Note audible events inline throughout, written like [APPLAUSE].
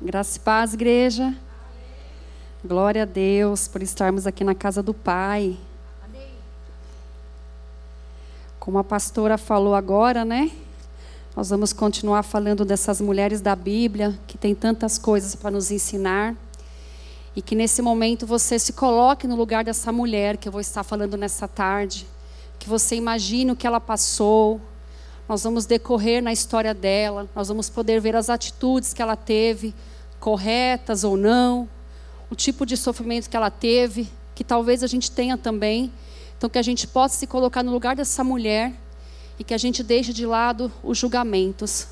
Graça e paz, igreja. Glória a Deus por estarmos aqui na casa do Pai. Como a pastora falou agora, né? Nós vamos continuar falando dessas mulheres da Bíblia que tem tantas coisas para nos ensinar. E que nesse momento você se coloque no lugar dessa mulher que eu vou estar falando nessa tarde. Que você imagine o que ela passou, nós vamos decorrer na história dela, nós vamos poder ver as atitudes que ela teve, corretas ou não, o tipo de sofrimento que ela teve, que talvez a gente tenha também. Então, que a gente possa se colocar no lugar dessa mulher e que a gente deixe de lado os julgamentos,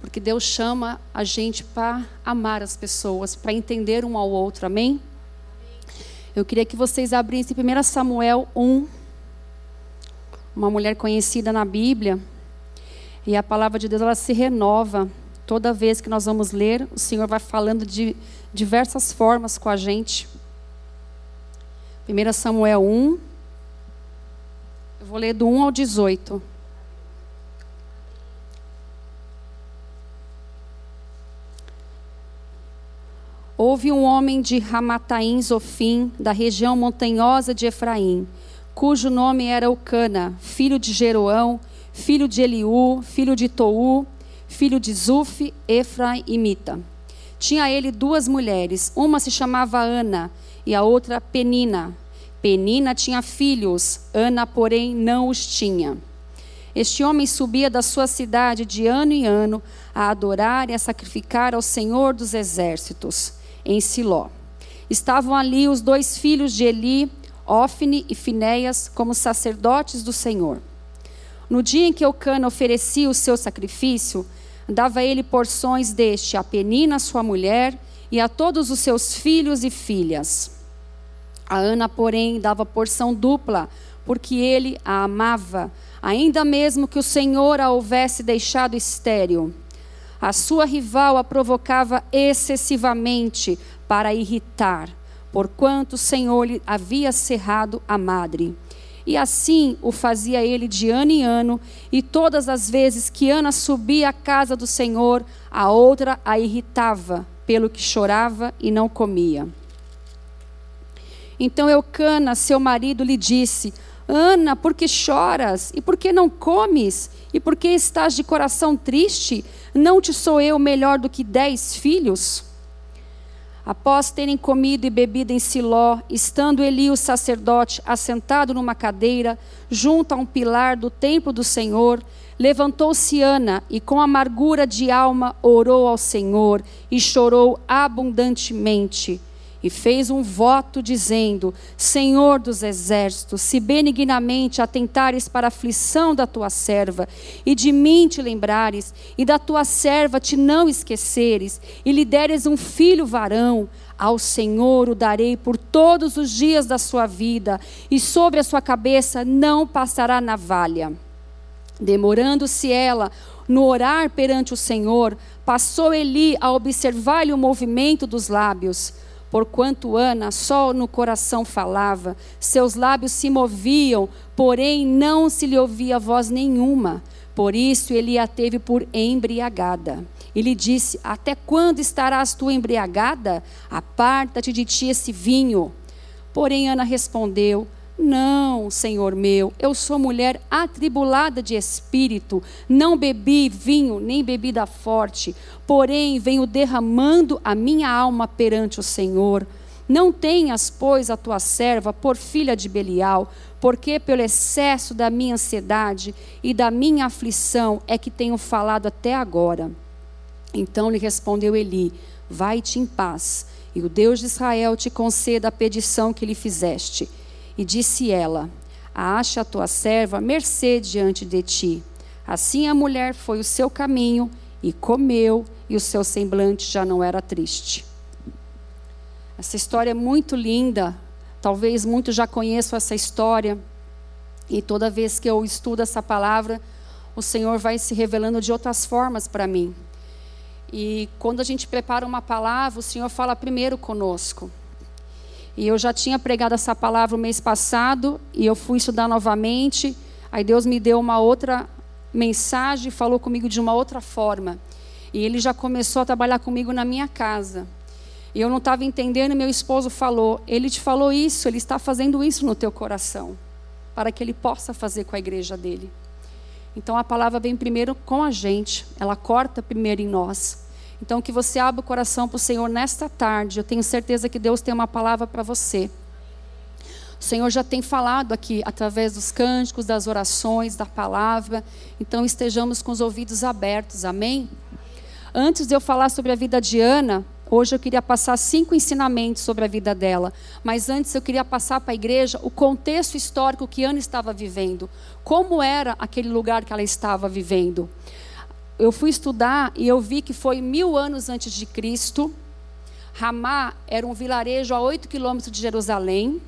porque Deus chama a gente para amar as pessoas, para entender um ao outro, amém? Eu queria que vocês abrissem 1 Samuel 1, uma mulher conhecida na Bíblia. E a palavra de Deus ela se renova toda vez que nós vamos ler. O Senhor vai falando de diversas formas com a gente. 1 Samuel 1. Eu vou ler do 1 ao 18. Houve um homem de Ramataim Zofim, da região montanhosa de Efraim, cujo nome era Ucana, filho de Jeroão, filho de Eliú, filho de Tou, filho de Zuf, Efraim e Mita. Tinha ele duas mulheres, uma se chamava Ana e a outra Penina. Penina tinha filhos, Ana, porém, não os tinha. Este homem subia da sua cidade de ano em ano a adorar e a sacrificar ao Senhor dos exércitos, em Siló. Estavam ali os dois filhos de Eli, Ofne e Finéias, como sacerdotes do Senhor. No dia em que Eucana oferecia o seu sacrifício, dava ele porções deste a Penina, sua mulher, e a todos os seus filhos e filhas. A Ana, porém, dava porção dupla, porque ele a amava, ainda mesmo que o Senhor a houvesse deixado estéril. A sua rival a provocava excessivamente para irritar, porquanto o Senhor lhe havia cerrado a madre. E assim o fazia ele de ano em ano, e todas as vezes que Ana subia à casa do Senhor, a outra a irritava, pelo que chorava e não comia. Então Eucana, seu marido, lhe disse: Ana, por que choras? E por que não comes? E por que estás de coração triste? Não te sou eu melhor do que dez filhos? Após terem comido e bebido em Siló, estando Eli o sacerdote assentado numa cadeira, junto a um pilar do templo do Senhor, levantou-se Ana e com amargura de alma orou ao Senhor e chorou abundantemente e fez um voto dizendo: Senhor dos exércitos, se benignamente atentares para a aflição da tua serva, e de mim te lembrares, e da tua serva te não esqueceres, e lhe deres um filho varão, ao Senhor o darei por todos os dias da sua vida, e sobre a sua cabeça não passará navalha. Demorando-se ela no orar perante o Senhor, passou Eli a observar-lhe o movimento dos lábios. Porquanto Ana só no coração falava, seus lábios se moviam, porém não se lhe ouvia voz nenhuma. Por isso ele a teve por embriagada. E lhe disse: Até quando estarás tu embriagada? Aparta-te de ti esse vinho. Porém Ana respondeu: não, Senhor meu, eu sou mulher atribulada de espírito, não bebi vinho nem bebida forte, porém venho derramando a minha alma perante o Senhor. Não tenhas, pois, a tua serva por filha de Belial, porque pelo excesso da minha ansiedade e da minha aflição é que tenho falado até agora. Então lhe respondeu Eli: Vai-te em paz, e o Deus de Israel te conceda a petição que lhe fizeste. E disse ela: Acha a tua serva mercê diante de ti. Assim a mulher foi o seu caminho e comeu, e o seu semblante já não era triste. Essa história é muito linda. Talvez muitos já conheçam essa história. E toda vez que eu estudo essa palavra, o Senhor vai se revelando de outras formas para mim. E quando a gente prepara uma palavra, o Senhor fala primeiro conosco. E eu já tinha pregado essa palavra o mês passado e eu fui estudar novamente. Aí Deus me deu uma outra mensagem, falou comigo de uma outra forma. E ele já começou a trabalhar comigo na minha casa. E eu não estava entendendo, e meu esposo falou: Ele te falou isso, ele está fazendo isso no teu coração, para que ele possa fazer com a igreja dele. Então a palavra vem primeiro com a gente, ela corta primeiro em nós. Então que você abra o coração para o Senhor nesta tarde. Eu tenho certeza que Deus tem uma palavra para você. O Senhor já tem falado aqui através dos cânticos, das orações, da palavra. Então estejamos com os ouvidos abertos. Amém? Antes de eu falar sobre a vida de Ana, hoje eu queria passar cinco ensinamentos sobre a vida dela. Mas antes eu queria passar para a igreja o contexto histórico que Ana estava vivendo. Como era aquele lugar que ela estava vivendo. Eu fui estudar e eu vi que foi mil anos antes de Cristo. Ramá era um vilarejo a oito quilômetros de Jerusalém.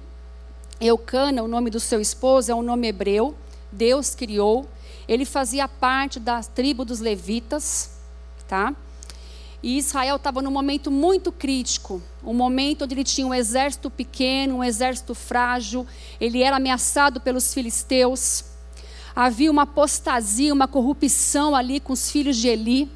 Eucana, o nome do seu esposo, é um nome hebreu. Deus criou. Ele fazia parte da tribo dos levitas, tá? E Israel estava num momento muito crítico, um momento onde ele tinha um exército pequeno, um exército frágil, ele era ameaçado pelos filisteus. Havia uma apostasia, uma corrupção ali com os filhos de Eli.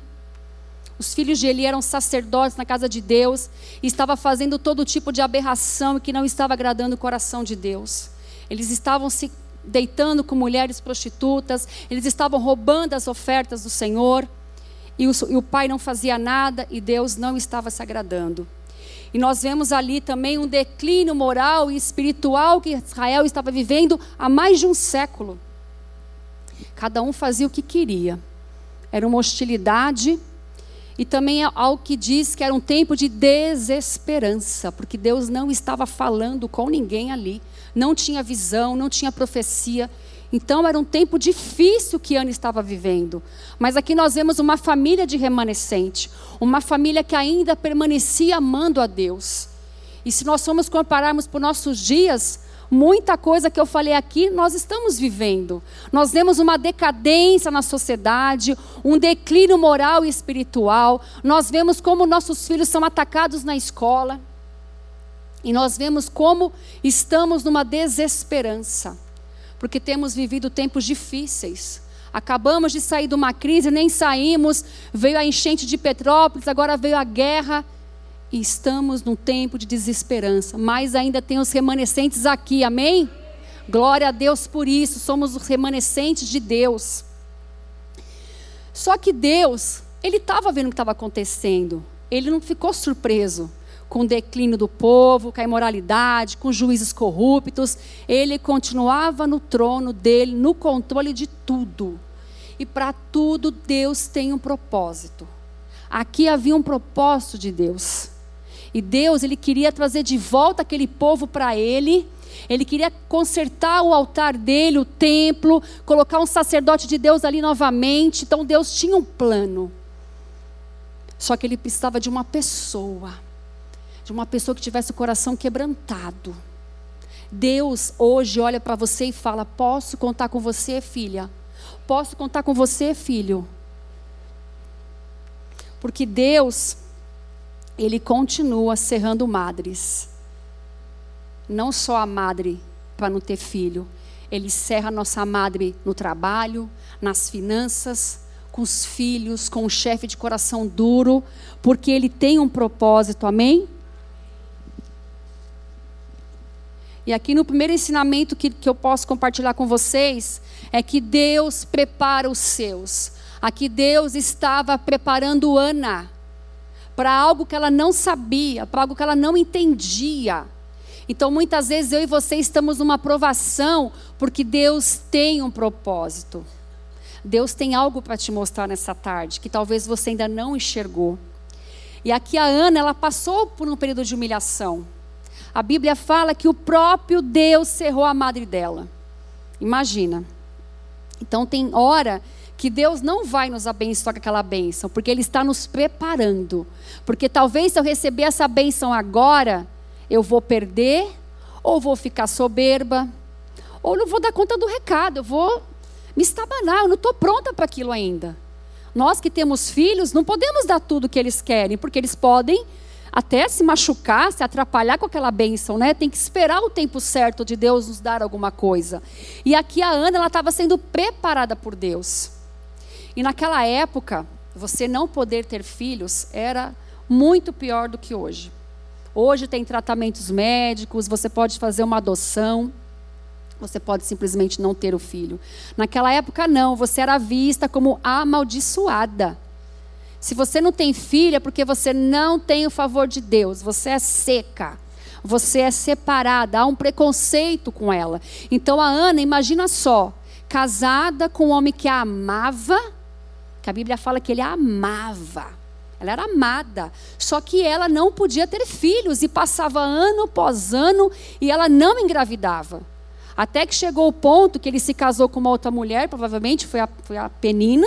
Os filhos de Eli eram sacerdotes na casa de Deus e estava fazendo todo tipo de aberração que não estava agradando o coração de Deus. Eles estavam se deitando com mulheres prostitutas, eles estavam roubando as ofertas do Senhor e o, e o pai não fazia nada e Deus não estava se agradando. E nós vemos ali também um declínio moral e espiritual que Israel estava vivendo há mais de um século. Cada um fazia o que queria. Era uma hostilidade e também é algo que diz que era um tempo de desesperança, porque Deus não estava falando com ninguém ali, não tinha visão, não tinha profecia. Então era um tempo difícil que Ana estava vivendo. Mas aqui nós vemos uma família de remanescente, uma família que ainda permanecia amando a Deus. E se nós formos compararmos por nossos dias, muita coisa que eu falei aqui nós estamos vivendo. Nós vemos uma decadência na sociedade, um declínio moral e espiritual. Nós vemos como nossos filhos são atacados na escola. E nós vemos como estamos numa desesperança, porque temos vivido tempos difíceis. Acabamos de sair de uma crise, nem saímos, veio a enchente de Petrópolis, agora veio a guerra e estamos num tempo de desesperança, mas ainda tem os remanescentes aqui, amém? Glória a Deus por isso, somos os remanescentes de Deus. Só que Deus, Ele estava vendo o que estava acontecendo, Ele não ficou surpreso com o declínio do povo, com a imoralidade, com juízes corruptos, Ele continuava no trono dele, no controle de tudo. E para tudo Deus tem um propósito. Aqui havia um propósito de Deus. E Deus, ele queria trazer de volta aquele povo para ele. Ele queria consertar o altar dele, o templo, colocar um sacerdote de Deus ali novamente. Então Deus tinha um plano. Só que ele precisava de uma pessoa, de uma pessoa que tivesse o coração quebrantado. Deus hoje olha para você e fala: Posso contar com você, filha? Posso contar com você, filho? Porque Deus, ele continua serrando madres. Não só a madre para não ter filho, ele serra a nossa madre no trabalho, nas finanças, com os filhos, com o chefe de coração duro, porque ele tem um propósito, amém? E aqui no primeiro ensinamento que, que eu posso compartilhar com vocês, é que Deus prepara os seus. Aqui Deus estava preparando Ana para algo que ela não sabia, para algo que ela não entendia. Então, muitas vezes eu e você estamos numa provação porque Deus tem um propósito. Deus tem algo para te mostrar nessa tarde que talvez você ainda não enxergou. E aqui a Ana, ela passou por um período de humilhação. A Bíblia fala que o próprio Deus cerrou a madre dela. Imagina. Então tem hora que Deus não vai nos abençoar com aquela bênção, porque Ele está nos preparando. Porque talvez se eu receber essa bênção agora, eu vou perder, ou vou ficar soberba, ou não vou dar conta do recado, eu vou me estabanar, eu não estou pronta para aquilo ainda. Nós que temos filhos, não podemos dar tudo o que eles querem, porque eles podem até se machucar, se atrapalhar com aquela bênção, né? Tem que esperar o tempo certo de Deus nos dar alguma coisa. E aqui a Ana, ela estava sendo preparada por Deus. E naquela época, você não poder ter filhos era muito pior do que hoje. Hoje tem tratamentos médicos, você pode fazer uma adoção, você pode simplesmente não ter o filho. Naquela época, não, você era vista como amaldiçoada. Se você não tem filho, é porque você não tem o favor de Deus, você é seca, você é separada, há um preconceito com ela. Então a Ana, imagina só, casada com um homem que a amava, que a Bíblia fala que ele a amava. Ela era amada. Só que ela não podia ter filhos e passava ano após ano e ela não engravidava. Até que chegou o ponto que ele se casou com uma outra mulher, provavelmente foi a, foi a Penina,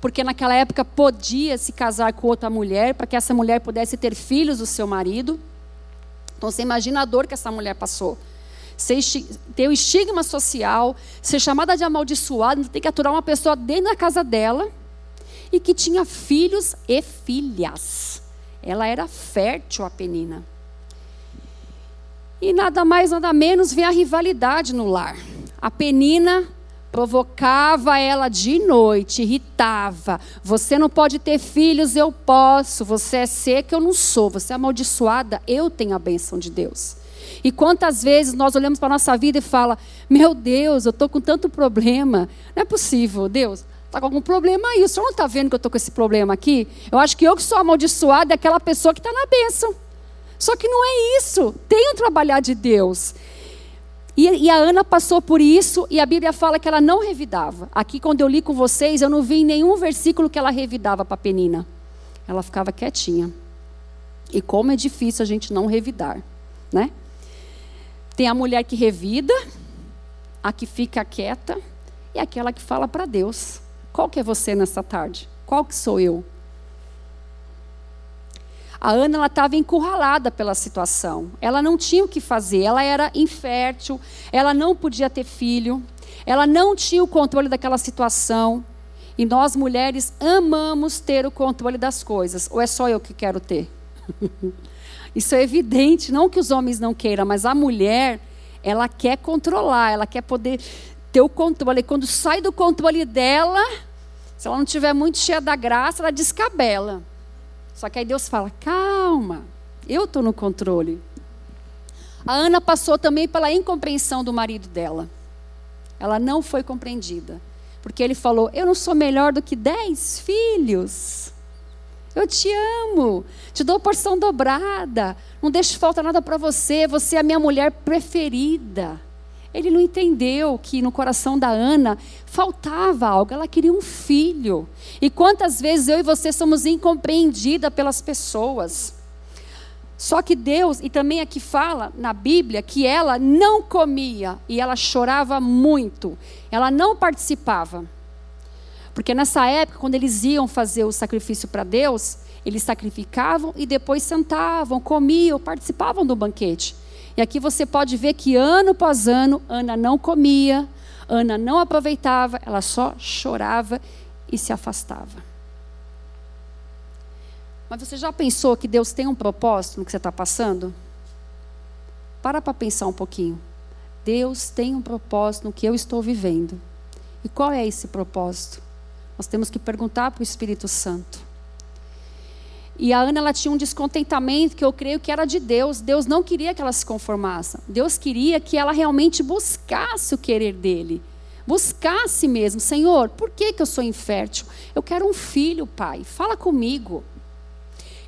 porque naquela época podia se casar com outra mulher para que essa mulher pudesse ter filhos do seu marido. Então você imagina a dor que essa mulher passou. Ser, ter o estigma social, ser chamada de amaldiçoada, ter que aturar uma pessoa dentro da casa dela e que tinha filhos e filhas. Ela era fértil, a Penina. E nada mais, nada menos vem a rivalidade no lar. A Penina provocava ela de noite, irritava. Você não pode ter filhos, eu posso. Você é seca, eu não sou. Você é amaldiçoada, eu tenho a bênção de Deus. E quantas vezes nós olhamos para a nossa vida e fala: Meu Deus, eu estou com tanto problema. Não é possível, Deus está com algum problema aí. O senhor não está vendo que eu estou com esse problema aqui? Eu acho que eu que sou amaldiçoada é aquela pessoa que está na bênção. Só que não é isso. Tem um trabalhar de Deus. E, e, a Ana passou por isso e a Bíblia fala que ela não revidava. Aqui, quando eu li com vocês, eu não vi em nenhum versículo que ela revidava para Penina. Ela ficava quietinha. E como é difícil a gente não revidar, né? Tem a mulher que revida, a que fica quieta e aquela que fala para Deus. Qual que é você nessa tarde? Qual que sou eu? A Ana estava encurralada pela situação. Ela não tinha o que fazer. Ela era infértil. Ela não podia ter filho. Ela não tinha o controle daquela situação. E nós mulheres amamos ter o controle das coisas. Ou é só eu que quero ter? [LAUGHS] Isso é evidente. Não que os homens não queiram, mas a mulher, ela quer controlar. Ela quer poder ter o controle. Quando sai do controle dela, se ela não estiver muito cheia da graça, ela descabela. Só que aí Deus fala: calma, eu estou no controle. A Ana passou também pela incompreensão do marido dela. Ela não foi compreendida. Porque ele falou: Eu não sou melhor do que dez filhos. Eu te amo, te dou porção dobrada, não deixo falta nada para você, você é a minha mulher preferida. Ele não entendeu que no coração da Ana faltava algo, ela queria um filho. E quantas vezes eu e você somos incompreendidas pelas pessoas. Só que Deus, e também aqui fala na Bíblia, que ela não comia e ela chorava muito, ela não participava. Porque nessa época, quando eles iam fazer o sacrifício para Deus, eles sacrificavam e depois sentavam, comiam, participavam do banquete. E aqui você pode ver que ano após ano, Ana não comia, Ana não aproveitava, ela só chorava e se afastava. Mas você já pensou que Deus tem um propósito no que você está passando? Para para pensar um pouquinho. Deus tem um propósito no que eu estou vivendo. E qual é esse propósito? Nós temos que perguntar para o Espírito Santo. E a Ana ela tinha um descontentamento que eu creio que era de Deus. Deus não queria que ela se conformasse. Deus queria que ela realmente buscasse o querer dele. Buscasse mesmo, Senhor, por que, que eu sou infértil? Eu quero um filho, pai. Fala comigo.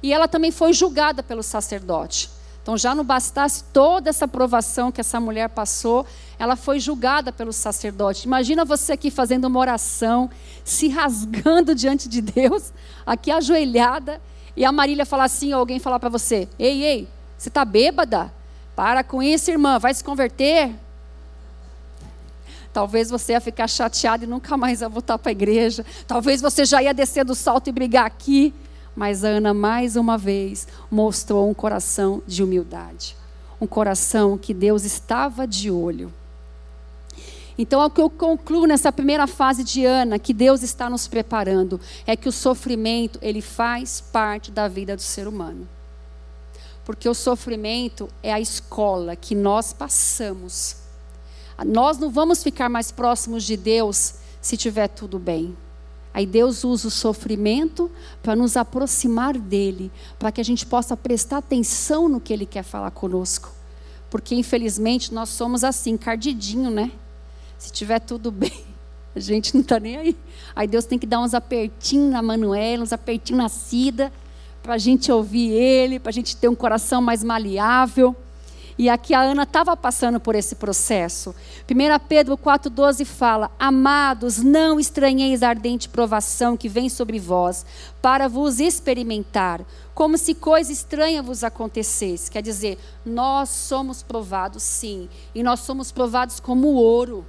E ela também foi julgada pelo sacerdote. Então, já não bastasse toda essa provação que essa mulher passou, ela foi julgada pelo sacerdote. Imagina você aqui fazendo uma oração, se rasgando [LAUGHS] diante de Deus, aqui ajoelhada, e a Marília falar assim, ou alguém falar para você: Ei, ei, você está bêbada? Para com isso, irmã, vai se converter? Talvez você ia ficar chateado e nunca mais ia voltar para a igreja. Talvez você já ia descer do salto e brigar aqui. Mas a Ana, mais uma vez, mostrou um coração de humildade. Um coração que Deus estava de olho. Então, o que eu concluo nessa primeira fase de Ana, que Deus está nos preparando, é que o sofrimento, ele faz parte da vida do ser humano. Porque o sofrimento é a escola que nós passamos. Nós não vamos ficar mais próximos de Deus se tiver tudo bem. Aí Deus usa o sofrimento para nos aproximar dele, para que a gente possa prestar atenção no que ele quer falar conosco. Porque infelizmente nós somos assim, cardidinho, né? Se tiver tudo bem, [LAUGHS] a gente não está nem aí. Aí Deus tem que dar uns apertinhos na Manuela, uns apertinhos na Cida, para a gente ouvir Ele, para a gente ter um coração mais maleável. E aqui a Ana estava passando por esse processo. 1 Pedro 4,12 fala: Amados, não estranheis a ardente provação que vem sobre vós, para vos experimentar, como se coisa estranha vos acontecesse. Quer dizer, nós somos provados sim, e nós somos provados como ouro.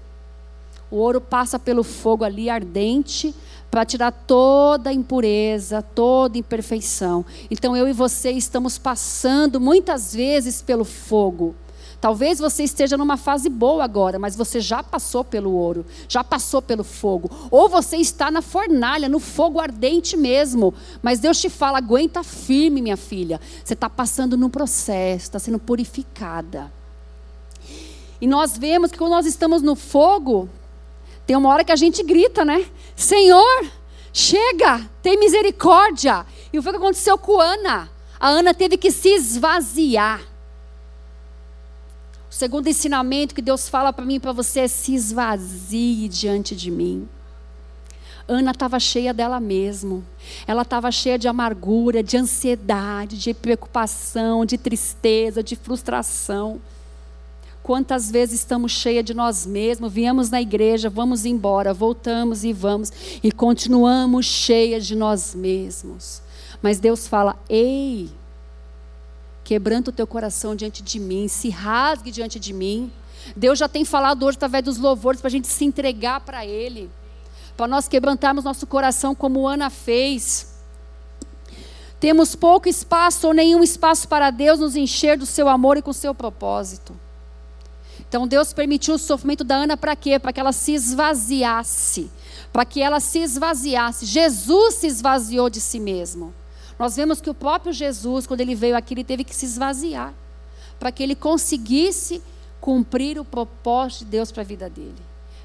O ouro passa pelo fogo ali ardente, para tirar toda impureza, toda imperfeição. Então eu e você estamos passando muitas vezes pelo fogo. Talvez você esteja numa fase boa agora, mas você já passou pelo ouro, já passou pelo fogo. Ou você está na fornalha, no fogo ardente mesmo. Mas Deus te fala: aguenta firme, minha filha. Você está passando num processo, está sendo purificada. E nós vemos que quando nós estamos no fogo, tem uma hora que a gente grita, né? Senhor, chega, tem misericórdia. E foi o que aconteceu com Ana. A Ana teve que se esvaziar. O segundo ensinamento que Deus fala para mim e para você é se esvazie diante de mim. Ana estava cheia dela mesma. Ela estava cheia de amargura, de ansiedade, de preocupação, de tristeza, de frustração. Quantas vezes estamos cheias de nós mesmos, viemos na igreja, vamos embora, voltamos e vamos, e continuamos cheias de nós mesmos. Mas Deus fala: ei, quebrando o teu coração diante de mim, se rasgue diante de mim. Deus já tem falado hoje através dos louvores para a gente se entregar para Ele, para nós quebrantarmos nosso coração como Ana fez. Temos pouco espaço ou nenhum espaço para Deus nos encher do seu amor e com o seu propósito. Então Deus permitiu o sofrimento da Ana para quê? Para que ela se esvaziasse. Para que ela se esvaziasse. Jesus se esvaziou de si mesmo. Nós vemos que o próprio Jesus, quando ele veio aqui, ele teve que se esvaziar. Para que ele conseguisse cumprir o propósito de Deus para a vida dele.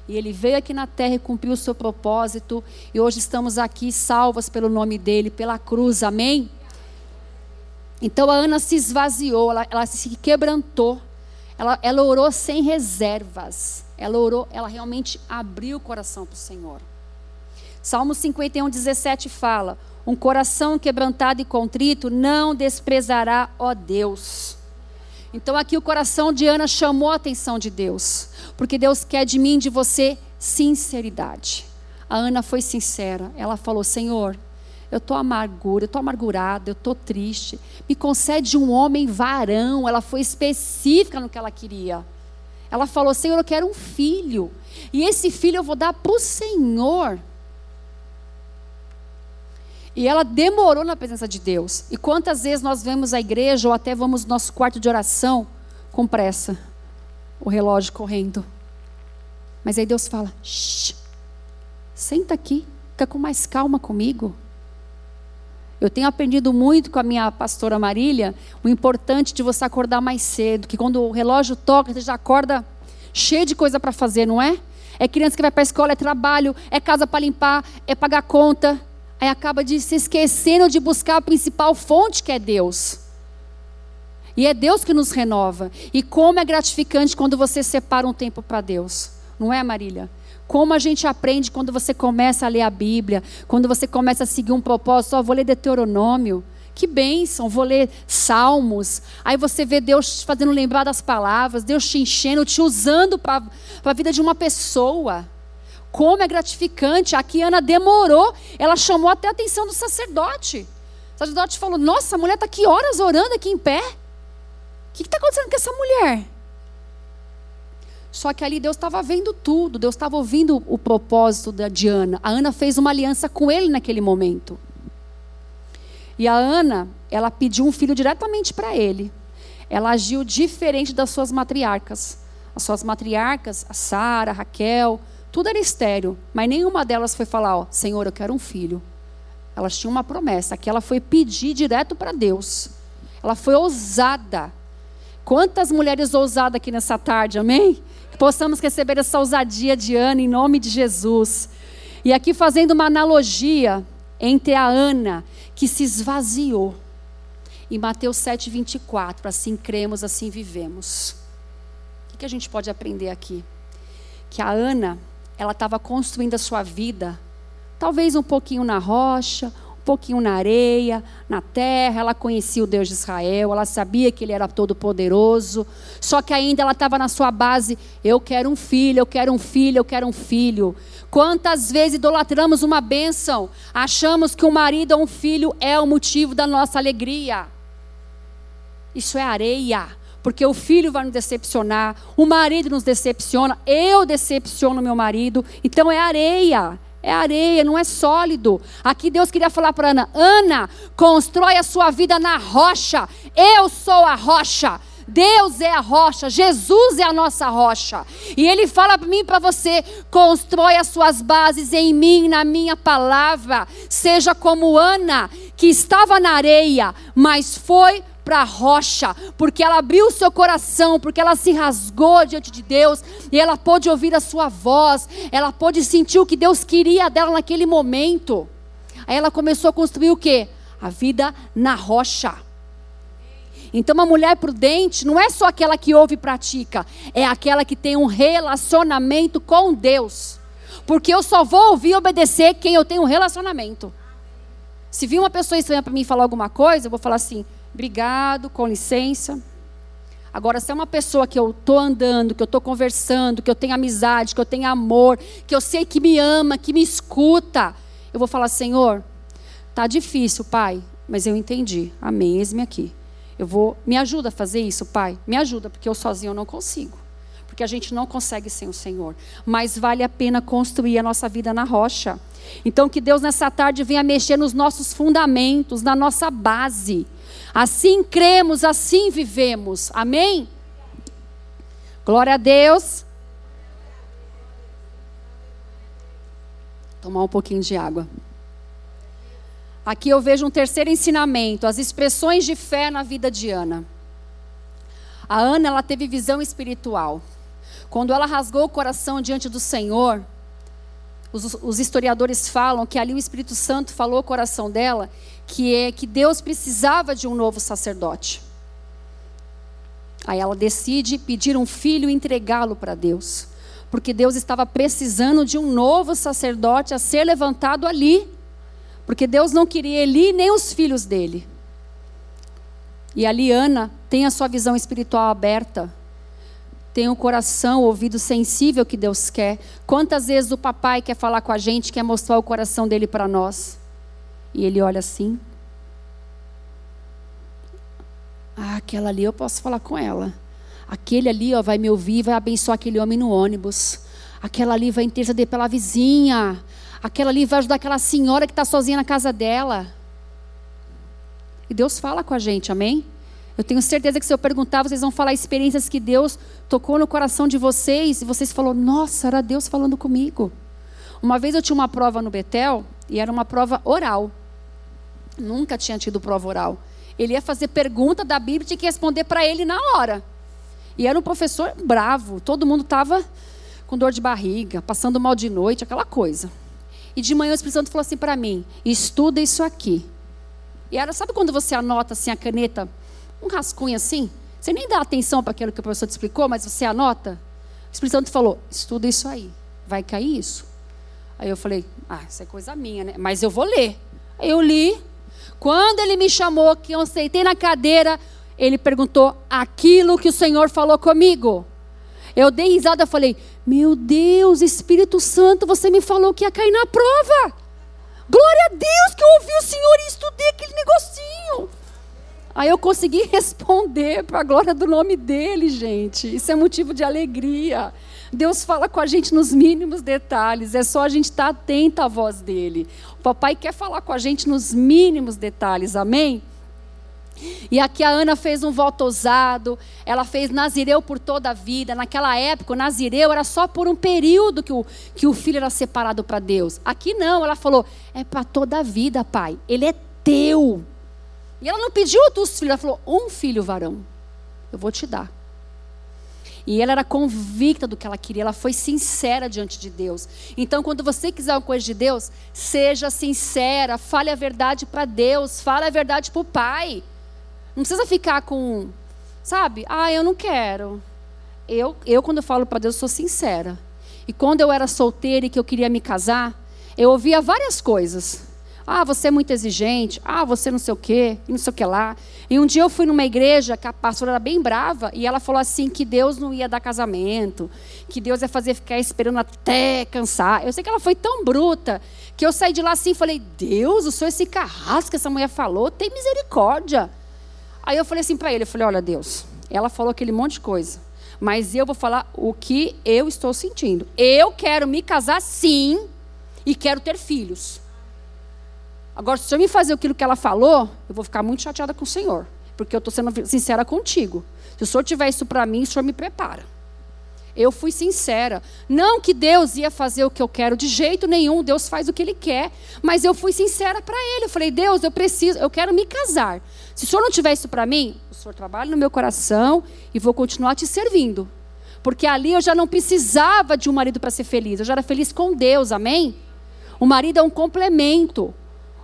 E ele veio aqui na terra e cumpriu o seu propósito. E hoje estamos aqui salvas pelo nome dele, pela cruz. Amém? Então a Ana se esvaziou, ela, ela se quebrantou. Ela, ela orou sem reservas. Ela orou, ela realmente abriu o coração para o Senhor. Salmo 51, 17 fala: Um coração quebrantado e contrito não desprezará, ó Deus. Então aqui o coração de Ana chamou a atenção de Deus, porque Deus quer de mim, de você, sinceridade. A Ana foi sincera. Ela falou: Senhor, eu estou amargura, eu estou amargurada, eu estou triste. Me concede um homem varão. Ela foi específica no que ela queria. Ela falou: Senhor, eu quero um filho. E esse filho eu vou dar para o Senhor. E ela demorou na presença de Deus. E quantas vezes nós vemos a igreja ou até vamos no nosso quarto de oração com pressa, o relógio correndo. Mas aí Deus fala: Shh, senta aqui, fica com mais calma comigo. Eu tenho aprendido muito com a minha pastora Marília o importante de você acordar mais cedo, que quando o relógio toca, você já acorda cheio de coisa para fazer, não é? É criança que vai para a escola, é trabalho, é casa para limpar, é pagar conta. Aí acaba de se esquecendo de buscar a principal fonte que é Deus. E é Deus que nos renova. E como é gratificante quando você separa um tempo para Deus. Não é, Marília? Como a gente aprende quando você começa a ler a Bíblia, quando você começa a seguir um propósito, ó, vou ler Deuteronômio, que bênção, vou ler Salmos. Aí você vê Deus fazendo lembrar das palavras, Deus te enchendo, te usando para a vida de uma pessoa. Como é gratificante. Aqui Ana demorou, ela chamou até a atenção do sacerdote. O sacerdote falou: Nossa, a mulher está aqui horas orando aqui em pé. O que está acontecendo com essa mulher? Só que ali Deus estava vendo tudo, Deus estava ouvindo o propósito da Diana. A Ana fez uma aliança com ele naquele momento. E a Ana, ela pediu um filho diretamente para ele. Ela agiu diferente das suas matriarcas. As suas matriarcas, a Sara, Raquel, tudo era estéreo, mas nenhuma delas foi falar, ó, Senhor, eu quero um filho. Elas tinham uma promessa, que ela foi pedir direto para Deus. Ela foi ousada. Quantas mulheres ousadas aqui nessa tarde, amém? Possamos receber essa ousadia de Ana em nome de Jesus. E aqui fazendo uma analogia entre a Ana, que se esvaziou, e Mateus 7, 24, assim cremos, assim vivemos. O que a gente pode aprender aqui? Que a Ana, ela estava construindo a sua vida, talvez um pouquinho na rocha, pouquinho na areia, na terra, ela conhecia o Deus de Israel, ela sabia que ele era todo-poderoso, só que ainda ela estava na sua base: eu quero um filho, eu quero um filho, eu quero um filho. Quantas vezes idolatramos uma bênção, achamos que um marido ou um filho é o motivo da nossa alegria. Isso é areia porque o filho vai nos decepcionar, o marido nos decepciona, eu decepciono meu marido, então é areia é areia, não é sólido. Aqui Deus queria falar para Ana: Ana, constrói a sua vida na rocha. Eu sou a rocha. Deus é a rocha, Jesus é a nossa rocha. E Ele fala para mim e para você: constrói as suas bases em mim, na minha palavra. Seja como Ana, que estava na areia, mas foi para a rocha, porque ela abriu o seu coração, porque ela se rasgou diante de Deus e ela pôde ouvir a sua voz, ela pôde sentir o que Deus queria dela naquele momento. Aí ela começou a construir o que? A vida na rocha. Então, uma mulher prudente não é só aquela que ouve e pratica, é aquela que tem um relacionamento com Deus. Porque eu só vou ouvir e obedecer quem eu tenho um relacionamento. Se vir uma pessoa estranha para mim falar alguma coisa, eu vou falar assim: obrigado, com licença. Agora, se é uma pessoa que eu estou andando, que eu estou conversando, que eu tenho amizade, que eu tenho amor, que eu sei que me ama, que me escuta, eu vou falar, Senhor, tá difícil, Pai, mas eu entendi. Amém, eis-me aqui. Eu vou, me ajuda a fazer isso, Pai? Me ajuda, porque eu sozinho não consigo. Porque a gente não consegue sem o Senhor. Mas vale a pena construir a nossa vida na rocha. Então, que Deus nessa tarde venha mexer nos nossos fundamentos, na nossa base Assim cremos, assim vivemos. Amém? Glória a Deus. Tomar um pouquinho de água. Aqui eu vejo um terceiro ensinamento, as expressões de fé na vida de Ana. A Ana, ela teve visão espiritual. Quando ela rasgou o coração diante do Senhor, os, os historiadores falam que ali o Espírito Santo falou ao coração dela que é que Deus precisava de um novo sacerdote. Aí ela decide pedir um filho e entregá-lo para Deus, porque Deus estava precisando de um novo sacerdote a ser levantado ali, porque Deus não queria Eli nem os filhos dele. E ali Ana tem a sua visão espiritual aberta, tem o coração, o ouvido sensível que Deus quer. Quantas vezes o papai quer falar com a gente, quer mostrar o coração dele para nós? E ele olha assim. Ah, aquela ali eu posso falar com ela. Aquele ali ó, vai me ouvir, vai abençoar aquele homem no ônibus. Aquela ali vai interceder pela vizinha. Aquela ali vai ajudar aquela senhora que está sozinha na casa dela. E Deus fala com a gente, amém? Eu tenho certeza que se eu perguntar, vocês vão falar experiências que Deus tocou no coração de vocês e vocês falaram, nossa, era Deus falando comigo. Uma vez eu tinha uma prova no Betel e era uma prova oral. Nunca tinha tido prova oral. Ele ia fazer pergunta da Bíblia e tinha que responder para ele na hora. E era um professor bravo, todo mundo estava com dor de barriga, passando mal de noite, aquela coisa. E de manhã o Espírito Santo falou assim para mim: estuda isso aqui. E era, sabe quando você anota assim a caneta, um rascunho assim? Você nem dá atenção para aquilo que o professor te explicou, mas você anota. O Espírito Santo falou: estuda isso aí, vai cair isso. Aí eu falei: ah, isso é coisa minha, né? Mas eu vou ler. Aí eu li, quando ele me chamou, que eu sentei na cadeira, ele perguntou aquilo que o Senhor falou comigo. Eu dei risada e falei: Meu Deus, Espírito Santo, você me falou que ia cair na prova. Glória a Deus que eu ouvi o Senhor e estudei aquele negocinho. Aí eu consegui [LAUGHS] responder para a glória do nome dele, gente. Isso é motivo de alegria. Deus fala com a gente nos mínimos detalhes, é só a gente estar tá atento à voz dele. O papai quer falar com a gente nos mínimos detalhes, amém? E aqui a Ana fez um voto ousado, ela fez Nazireu por toda a vida. Naquela época, o Nazireu era só por um período que o, que o filho era separado para Deus. Aqui não, ela falou: é para toda a vida, pai, ele é teu. E ela não pediu outros filhos, ela falou: um filho varão, eu vou te dar. E ela era convicta do que ela queria, ela foi sincera diante de Deus. Então, quando você quiser uma coisa de Deus, seja sincera, fale a verdade para Deus, fale a verdade para o Pai. Não precisa ficar com, sabe? Ah, eu não quero. Eu, eu quando eu falo para Deus, sou sincera. E quando eu era solteira e que eu queria me casar, eu ouvia várias coisas. Ah, você é muito exigente. Ah, você não sei o quê, não sei o que lá. E um dia eu fui numa igreja que a pastora era bem brava e ela falou assim que Deus não ia dar casamento, que Deus ia fazer ficar esperando até cansar. Eu sei que ela foi tão bruta que eu saí de lá assim e falei: Deus, o senhor esse carrasco que essa mulher falou, tem misericórdia. Aí eu falei assim para ele, eu falei: Olha, Deus, ela falou aquele monte de coisa, mas eu vou falar o que eu estou sentindo. Eu quero me casar sim e quero ter filhos. Agora, se o senhor me fazer aquilo que ela falou, eu vou ficar muito chateada com o senhor. Porque eu estou sendo sincera contigo. Se o senhor tiver isso para mim, o senhor me prepara. Eu fui sincera. Não que Deus ia fazer o que eu quero, de jeito nenhum. Deus faz o que Ele quer. Mas eu fui sincera para Ele. Eu falei, Deus, eu preciso, eu quero me casar. Se o senhor não tiver isso para mim, o senhor trabalha no meu coração e vou continuar te servindo. Porque ali eu já não precisava de um marido para ser feliz. Eu já era feliz com Deus, amém? O marido é um complemento.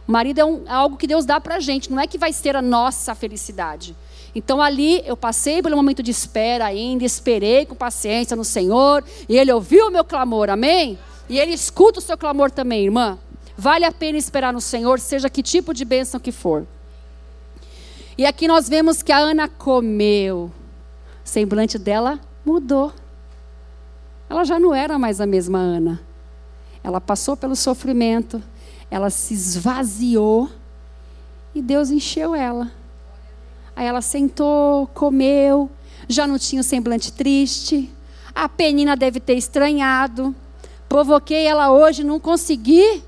O marido é, um, é algo que Deus dá para a gente, não é que vai ser a nossa felicidade. Então ali eu passei pelo momento de espera ainda, esperei com paciência no Senhor, e Ele ouviu o meu clamor, amém? E Ele escuta o seu clamor também, irmã. Vale a pena esperar no Senhor, seja que tipo de bênção que for. E aqui nós vemos que a Ana comeu. O semblante dela mudou. Ela já não era mais a mesma Ana. Ela passou pelo sofrimento, ela se esvaziou e Deus encheu ela. Aí ela sentou, comeu, já não tinha o semblante triste. A penina deve ter estranhado. Provoquei ela hoje, não consegui.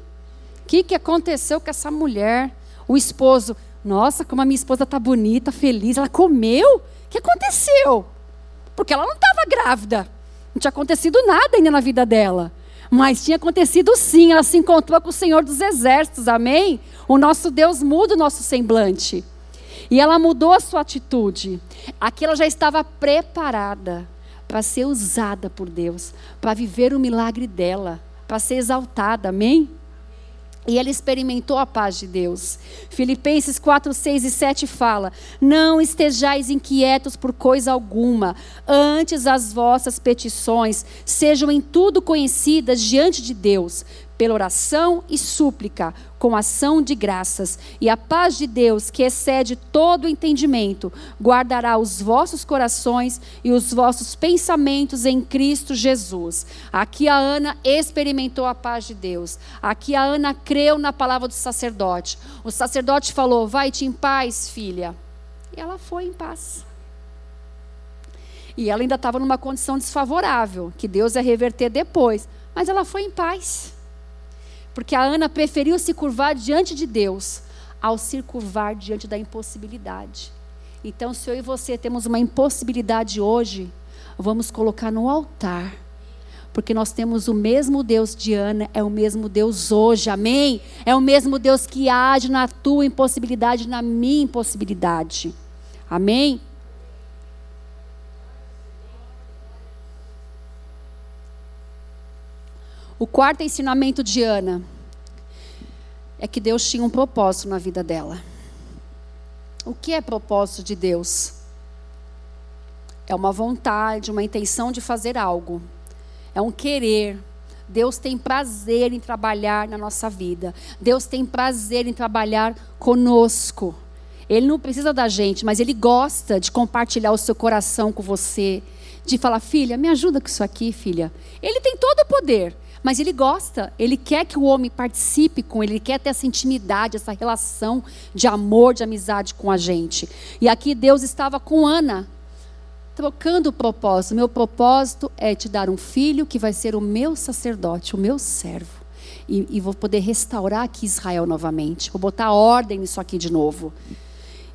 O que, que aconteceu com essa mulher? O esposo, nossa, como a minha esposa está bonita, feliz. Ela comeu? O que aconteceu? Porque ela não estava grávida. Não tinha acontecido nada ainda na vida dela. Mas tinha acontecido sim, ela se encontrou com o Senhor dos Exércitos, amém? O nosso Deus muda o nosso semblante. E ela mudou a sua atitude. Aqui ela já estava preparada para ser usada por Deus, para viver o milagre dela, para ser exaltada, amém? E ela experimentou a paz de Deus. Filipenses 4, 6 e 7 fala: Não estejais inquietos por coisa alguma, antes as vossas petições sejam em tudo conhecidas diante de Deus, pela oração e súplica, com ação de graças. E a paz de Deus, que excede todo entendimento, guardará os vossos corações e os vossos pensamentos em Cristo Jesus. Aqui a Ana experimentou a paz de Deus. Aqui a Ana creu na palavra do sacerdote. O sacerdote falou: Vai-te em paz, filha. E ela foi em paz. E ela ainda estava numa condição desfavorável, que Deus ia reverter depois. Mas ela foi em paz. Porque a Ana preferiu se curvar diante de Deus ao se curvar diante da impossibilidade. Então, se eu e você temos uma impossibilidade hoje, vamos colocar no altar. Porque nós temos o mesmo Deus de Ana, é o mesmo Deus hoje, amém? É o mesmo Deus que age na tua impossibilidade, na minha impossibilidade, amém? O quarto ensinamento de Ana é que Deus tinha um propósito na vida dela. O que é propósito de Deus? É uma vontade, uma intenção de fazer algo. É um querer. Deus tem prazer em trabalhar na nossa vida. Deus tem prazer em trabalhar conosco. Ele não precisa da gente, mas ele gosta de compartilhar o seu coração com você, de falar: "Filha, me ajuda com isso aqui, filha". Ele tem todo o poder. Mas ele gosta, ele quer que o homem participe com ele, ele quer ter essa intimidade, essa relação de amor, de amizade com a gente. E aqui Deus estava com Ana, trocando o propósito. Meu propósito é te dar um filho que vai ser o meu sacerdote, o meu servo. E, e vou poder restaurar aqui Israel novamente. Vou botar ordem nisso aqui de novo.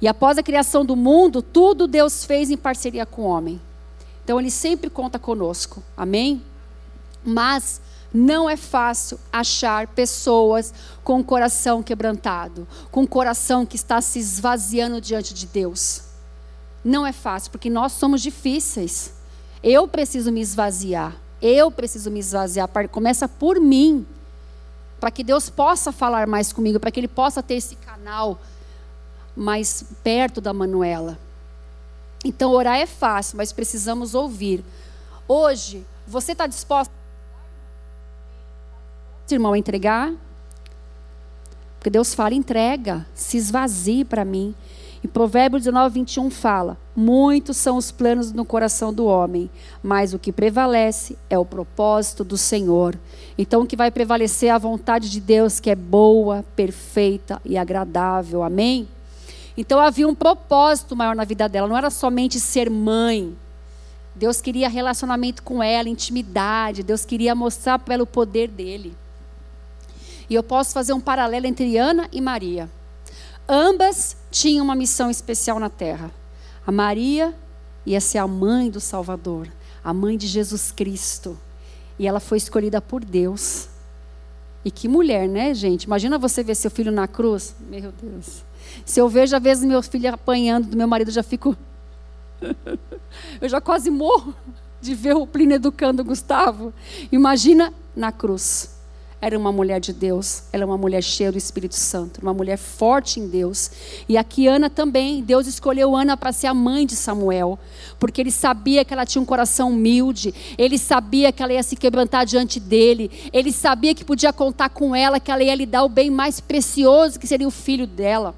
E após a criação do mundo, tudo Deus fez em parceria com o homem. Então Ele sempre conta conosco. Amém? Mas não é fácil achar pessoas com o coração quebrantado, com o coração que está se esvaziando diante de Deus. Não é fácil, porque nós somos difíceis. Eu preciso me esvaziar. Eu preciso me esvaziar. Começa por mim. Para que Deus possa falar mais comigo, para que Ele possa ter esse canal mais perto da Manuela. Então, orar é fácil, mas precisamos ouvir. Hoje, você está disposto, irmão, entregar? Porque Deus fala: entrega, se esvazie para mim. E Provérbios 19, 21 fala: Muitos são os planos no coração do homem, mas o que prevalece é o propósito do Senhor. Então, o que vai prevalecer é a vontade de Deus, que é boa, perfeita e agradável. Amém? Então, havia um propósito maior na vida dela, não era somente ser mãe. Deus queria relacionamento com ela, intimidade. Deus queria mostrar para ela o poder dele. E eu posso fazer um paralelo entre Ana e Maria. Ambas tinham uma missão especial na terra. A Maria ia ser a mãe do Salvador, a mãe de Jesus Cristo. E ela foi escolhida por Deus. E que mulher, né, gente? Imagina você ver seu filho na cruz. Meu Deus. Se eu vejo, às vezes, meu filho apanhando do meu marido, eu já fico. [LAUGHS] eu já quase morro de ver o Plínio educando o Gustavo. Imagina na cruz era uma mulher de Deus, ela é uma mulher cheia do Espírito Santo, uma mulher forte em Deus. E aqui Ana também, Deus escolheu Ana para ser a mãe de Samuel, porque ele sabia que ela tinha um coração humilde, ele sabia que ela ia se quebrantar diante dele, ele sabia que podia contar com ela, que ela ia lhe dar o bem mais precioso, que seria o filho dela.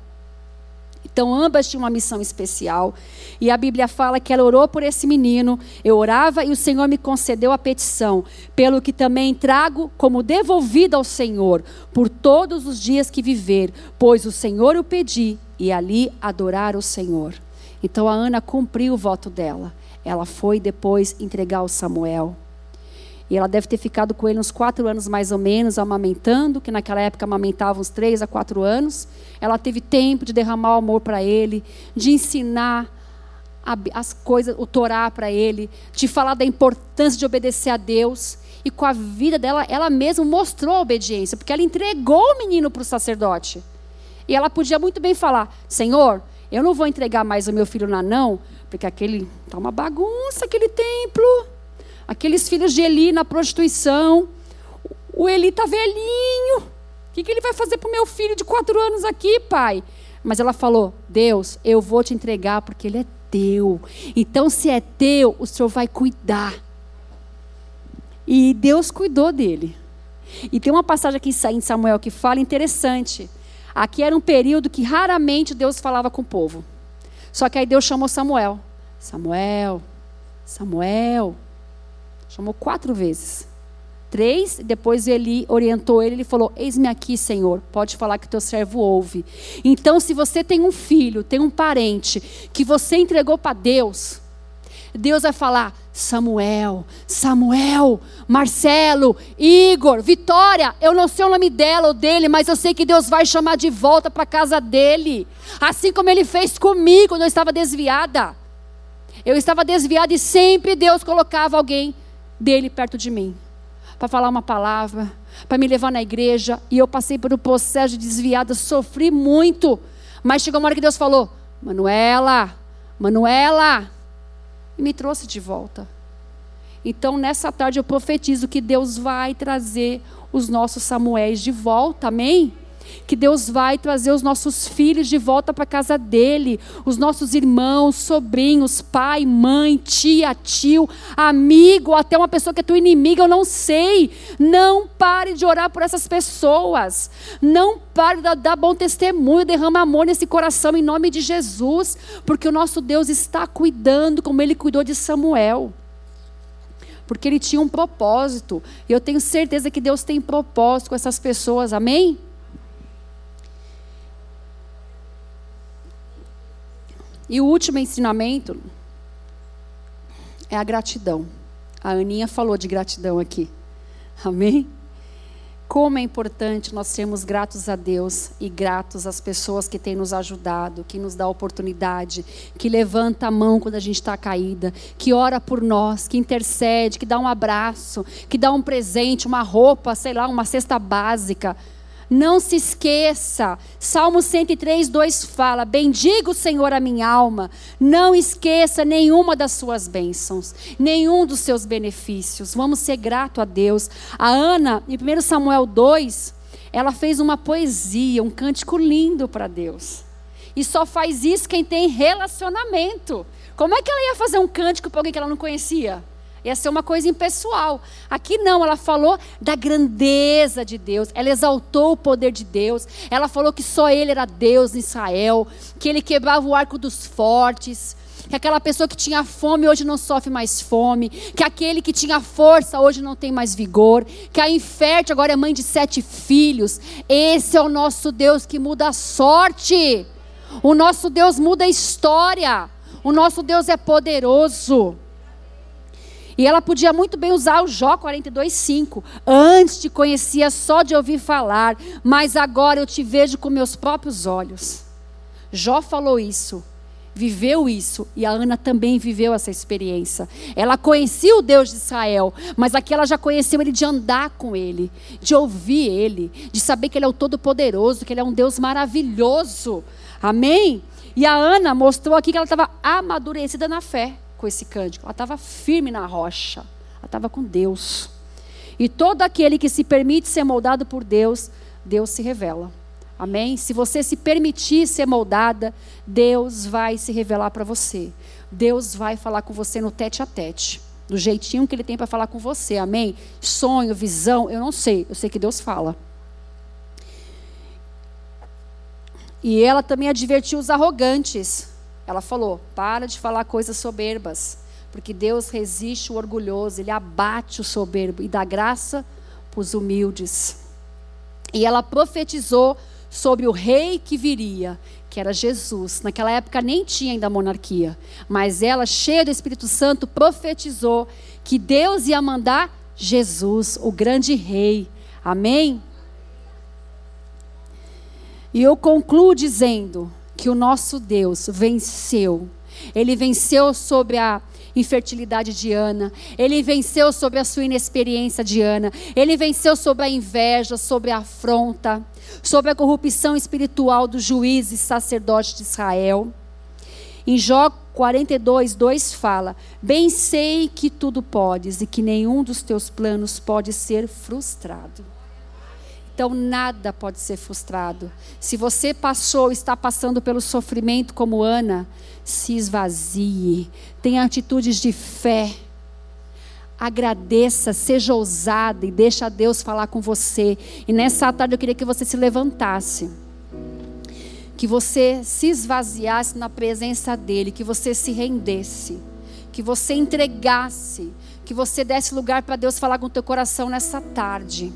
Então, ambas tinham uma missão especial. E a Bíblia fala que ela orou por esse menino. Eu orava e o Senhor me concedeu a petição, pelo que também trago como devolvida ao Senhor, por todos os dias que viver, pois o Senhor o pedi e ali adorar o Senhor. Então a Ana cumpriu o voto dela. Ela foi depois entregar o Samuel. E ela deve ter ficado com ele uns quatro anos mais ou menos, amamentando, que naquela época amamentava uns três a quatro anos. Ela teve tempo de derramar o amor para ele, de ensinar as coisas, o Torá para ele, de falar da importância de obedecer a Deus. E com a vida dela, ela mesma mostrou a obediência, porque ela entregou o menino para o sacerdote. E ela podia muito bem falar: Senhor, eu não vou entregar mais o meu filho na não, porque aquele tá uma bagunça aquele templo aqueles filhos de Eli na prostituição. O Eli está velhinho. O que, que ele vai fazer para o meu filho de quatro anos aqui, pai? Mas ela falou: Deus, eu vou te entregar porque ele é teu. Então, se é teu, o Senhor vai cuidar. E Deus cuidou dele. E tem uma passagem aqui em Samuel que fala interessante. Aqui era um período que raramente Deus falava com o povo. Só que aí Deus chamou Samuel. Samuel, Samuel. Chamou quatro vezes. Três, depois ele orientou ele, ele falou: Eis-me aqui, Senhor, pode falar que teu servo ouve. Então, se você tem um filho, tem um parente, que você entregou para Deus, Deus vai falar: Samuel, Samuel, Marcelo, Igor, Vitória. Eu não sei o nome dela ou dele, mas eu sei que Deus vai chamar de volta para a casa dele. Assim como ele fez comigo quando eu estava desviada. Eu estava desviada e sempre Deus colocava alguém dele perto de mim, para falar uma palavra, para me levar na igreja. E eu passei por um processo de desviada, sofri muito. Mas chegou uma hora que Deus falou: Manuela, Manuela, e me trouxe de volta. Então, nessa tarde, eu profetizo que Deus vai trazer os nossos Samuéis de volta, amém? Que Deus vai trazer os nossos filhos de volta para casa dele, os nossos irmãos, sobrinhos, pai, mãe, tia, tio, amigo, até uma pessoa que é tua inimiga, eu não sei. Não pare de orar por essas pessoas. Não pare de dar bom testemunho, derrama amor nesse coração em nome de Jesus, porque o nosso Deus está cuidando como ele cuidou de Samuel porque ele tinha um propósito. E eu tenho certeza que Deus tem propósito com essas pessoas, amém? E o último ensinamento é a gratidão. A Aninha falou de gratidão aqui. [LAUGHS] Amém? Como é importante nós sermos gratos a Deus e gratos às pessoas que têm nos ajudado, que nos dá oportunidade, que levanta a mão quando a gente está caída, que ora por nós, que intercede, que dá um abraço, que dá um presente, uma roupa, sei lá, uma cesta básica. Não se esqueça. Salmo 103, 2 fala: Bendiga o Senhor a minha alma. Não esqueça nenhuma das suas bênçãos, nenhum dos seus benefícios. Vamos ser grato a Deus. A Ana, em 1 Samuel 2, ela fez uma poesia, um cântico lindo para Deus. E só faz isso quem tem relacionamento. Como é que ela ia fazer um cântico para alguém que ela não conhecia? Ia ser uma coisa impessoal. Aqui não, ela falou da grandeza de Deus, ela exaltou o poder de Deus, ela falou que só Ele era Deus em Israel, que Ele quebrava o arco dos fortes, que aquela pessoa que tinha fome hoje não sofre mais fome, que aquele que tinha força hoje não tem mais vigor, que a infértil agora é mãe de sete filhos. Esse é o nosso Deus que muda a sorte. O nosso Deus muda a história. O nosso Deus é poderoso. E ela podia muito bem usar o Jó 42:5. Antes te conhecia só de ouvir falar, mas agora eu te vejo com meus próprios olhos. Jó falou isso, viveu isso, e a Ana também viveu essa experiência. Ela conhecia o Deus de Israel, mas aqui ela já conheceu ele de andar com ele, de ouvir ele, de saber que ele é o todo-poderoso, que ele é um Deus maravilhoso. Amém? E a Ana mostrou aqui que ela estava amadurecida na fé com esse cântico. Ela estava firme na rocha. Ela estava com Deus. E todo aquele que se permite ser moldado por Deus, Deus se revela. Amém? Se você se permitir ser moldada, Deus vai se revelar para você. Deus vai falar com você no tete a tete. Do jeitinho que Ele tem para falar com você. Amém? Sonho, visão, eu não sei. Eu sei que Deus fala. E ela também advertiu os arrogantes. Ela falou: para de falar coisas soberbas, porque Deus resiste o orgulhoso, ele abate o soberbo e dá graça para os humildes. E ela profetizou sobre o rei que viria, que era Jesus. Naquela época nem tinha ainda monarquia, mas ela, cheia do Espírito Santo, profetizou que Deus ia mandar Jesus, o grande rei. Amém? E eu concluo dizendo que o nosso Deus venceu. Ele venceu sobre a infertilidade de Ana, ele venceu sobre a sua inexperiência de Ana, ele venceu sobre a inveja, sobre a afronta, sobre a corrupção espiritual dos juízes sacerdotes de Israel. Em Jó 42, 2 fala: Bem sei que tudo podes e que nenhum dos teus planos pode ser frustrado. Então nada pode ser frustrado. Se você passou, está passando pelo sofrimento como Ana, se esvazie. Tenha atitudes de fé. Agradeça, seja ousada e deixa Deus falar com você. E nessa tarde eu queria que você se levantasse. Que você se esvaziasse na presença dEle, que você se rendesse, que você entregasse, que você desse lugar para Deus falar com o teu coração nessa tarde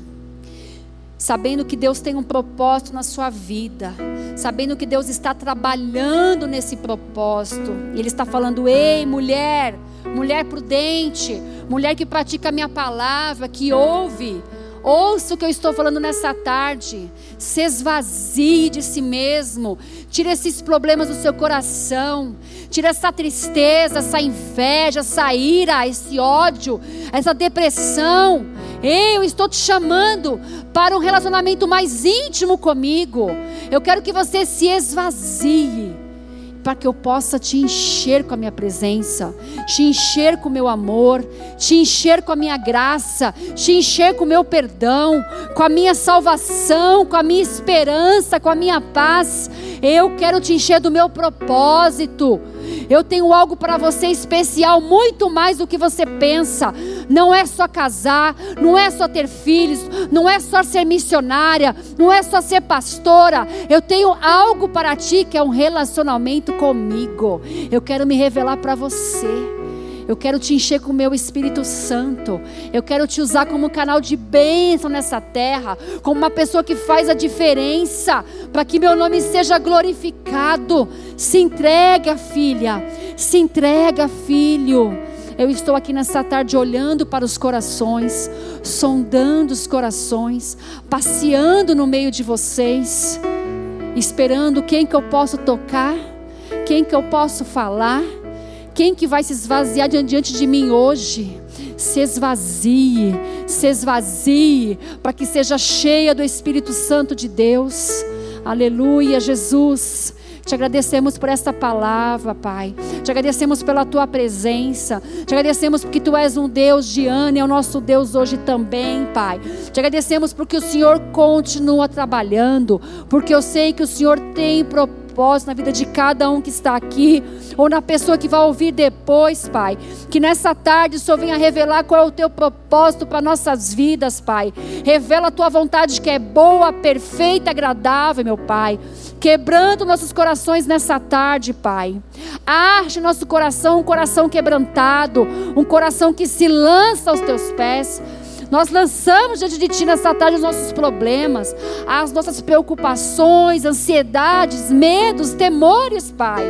sabendo que Deus tem um propósito na sua vida, sabendo que Deus está trabalhando nesse propósito. E Ele está falando: ei, mulher, mulher prudente, mulher que pratica a minha palavra, que ouve. Ouça o que eu estou falando nessa tarde. Se esvazie de si mesmo. Tire esses problemas do seu coração. Tire essa tristeza, essa inveja, essa ira, esse ódio, essa depressão. Eu estou te chamando para um relacionamento mais íntimo comigo. Eu quero que você se esvazie para que eu possa te encher com a minha presença, te encher com o meu amor, te encher com a minha graça, te encher com o meu perdão, com a minha salvação, com a minha esperança, com a minha paz. Eu quero te encher do meu propósito. Eu tenho algo para você especial, muito mais do que você pensa. Não é só casar, não é só ter filhos, não é só ser missionária, não é só ser pastora. Eu tenho algo para ti que é um relacionamento comigo. Eu quero me revelar para você. Eu quero te encher com o meu Espírito Santo. Eu quero te usar como canal de bênção nessa terra, como uma pessoa que faz a diferença, para que meu nome seja glorificado. Se entrega, filha. Se entrega, filho. Eu estou aqui nessa tarde olhando para os corações, sondando os corações, passeando no meio de vocês, esperando quem que eu posso tocar, quem que eu posso falar quem que vai se esvaziar diante de mim hoje? se esvazie, se esvazie, para que seja cheia do Espírito Santo de Deus. Aleluia, Jesus. Te agradecemos por esta palavra, Pai. Te agradecemos pela tua presença. Te agradecemos porque tu és um Deus de Ana, é o nosso Deus hoje também, Pai. Te agradecemos porque o Senhor continua trabalhando, porque eu sei que o Senhor tem propósito propósito na vida de cada um que está aqui, ou na pessoa que vai ouvir depois, Pai. Que nessa tarde o Senhor venha revelar qual é o teu propósito para nossas vidas, Pai. Revela a tua vontade que é boa, perfeita, agradável, meu Pai. Quebrando nossos corações nessa tarde, Pai. Arde nosso coração, um coração quebrantado, um coração que se lança aos teus pés. Nós lançamos diante de Ti nessa tarde os nossos problemas, as nossas preocupações, ansiedades, medos, temores, Pai.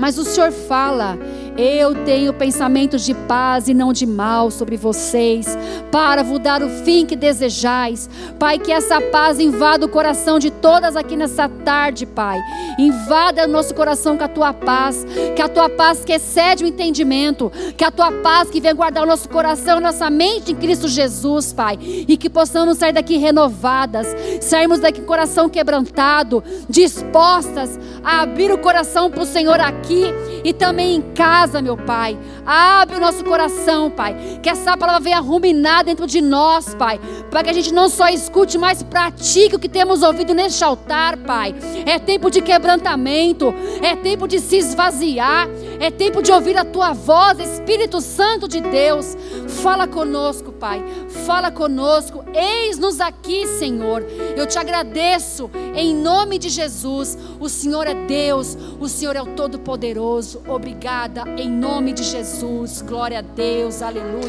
Mas o Senhor fala eu tenho pensamentos de paz e não de mal sobre vocês, para vos dar o fim que desejais. Pai, que essa paz invada o coração de todas aqui nessa tarde, Pai. Invada o nosso coração com a tua paz, que a tua paz que excede o entendimento, que a tua paz que vem guardar o nosso coração, nossa mente em Cristo Jesus, Pai, e que possamos sair daqui renovadas, sairmos daqui coração quebrantado, dispostas a abrir o coração para o Senhor aqui e também em casa casa, meu Pai. Abre o nosso coração, Pai. Que essa palavra venha ruminar dentro de nós, Pai. Para que a gente não só escute, mas pratique o que temos ouvido neste altar, Pai. É tempo de quebrantamento. É tempo de se esvaziar. É tempo de ouvir a Tua voz, Espírito Santo de Deus. Fala conosco, Pai. Fala conosco. Eis-nos aqui, Senhor. Eu te agradeço em nome de Jesus. O Senhor é Deus. O Senhor é o Todo-Poderoso. Obrigada em nome de Jesus. Glória a Deus. Aleluia.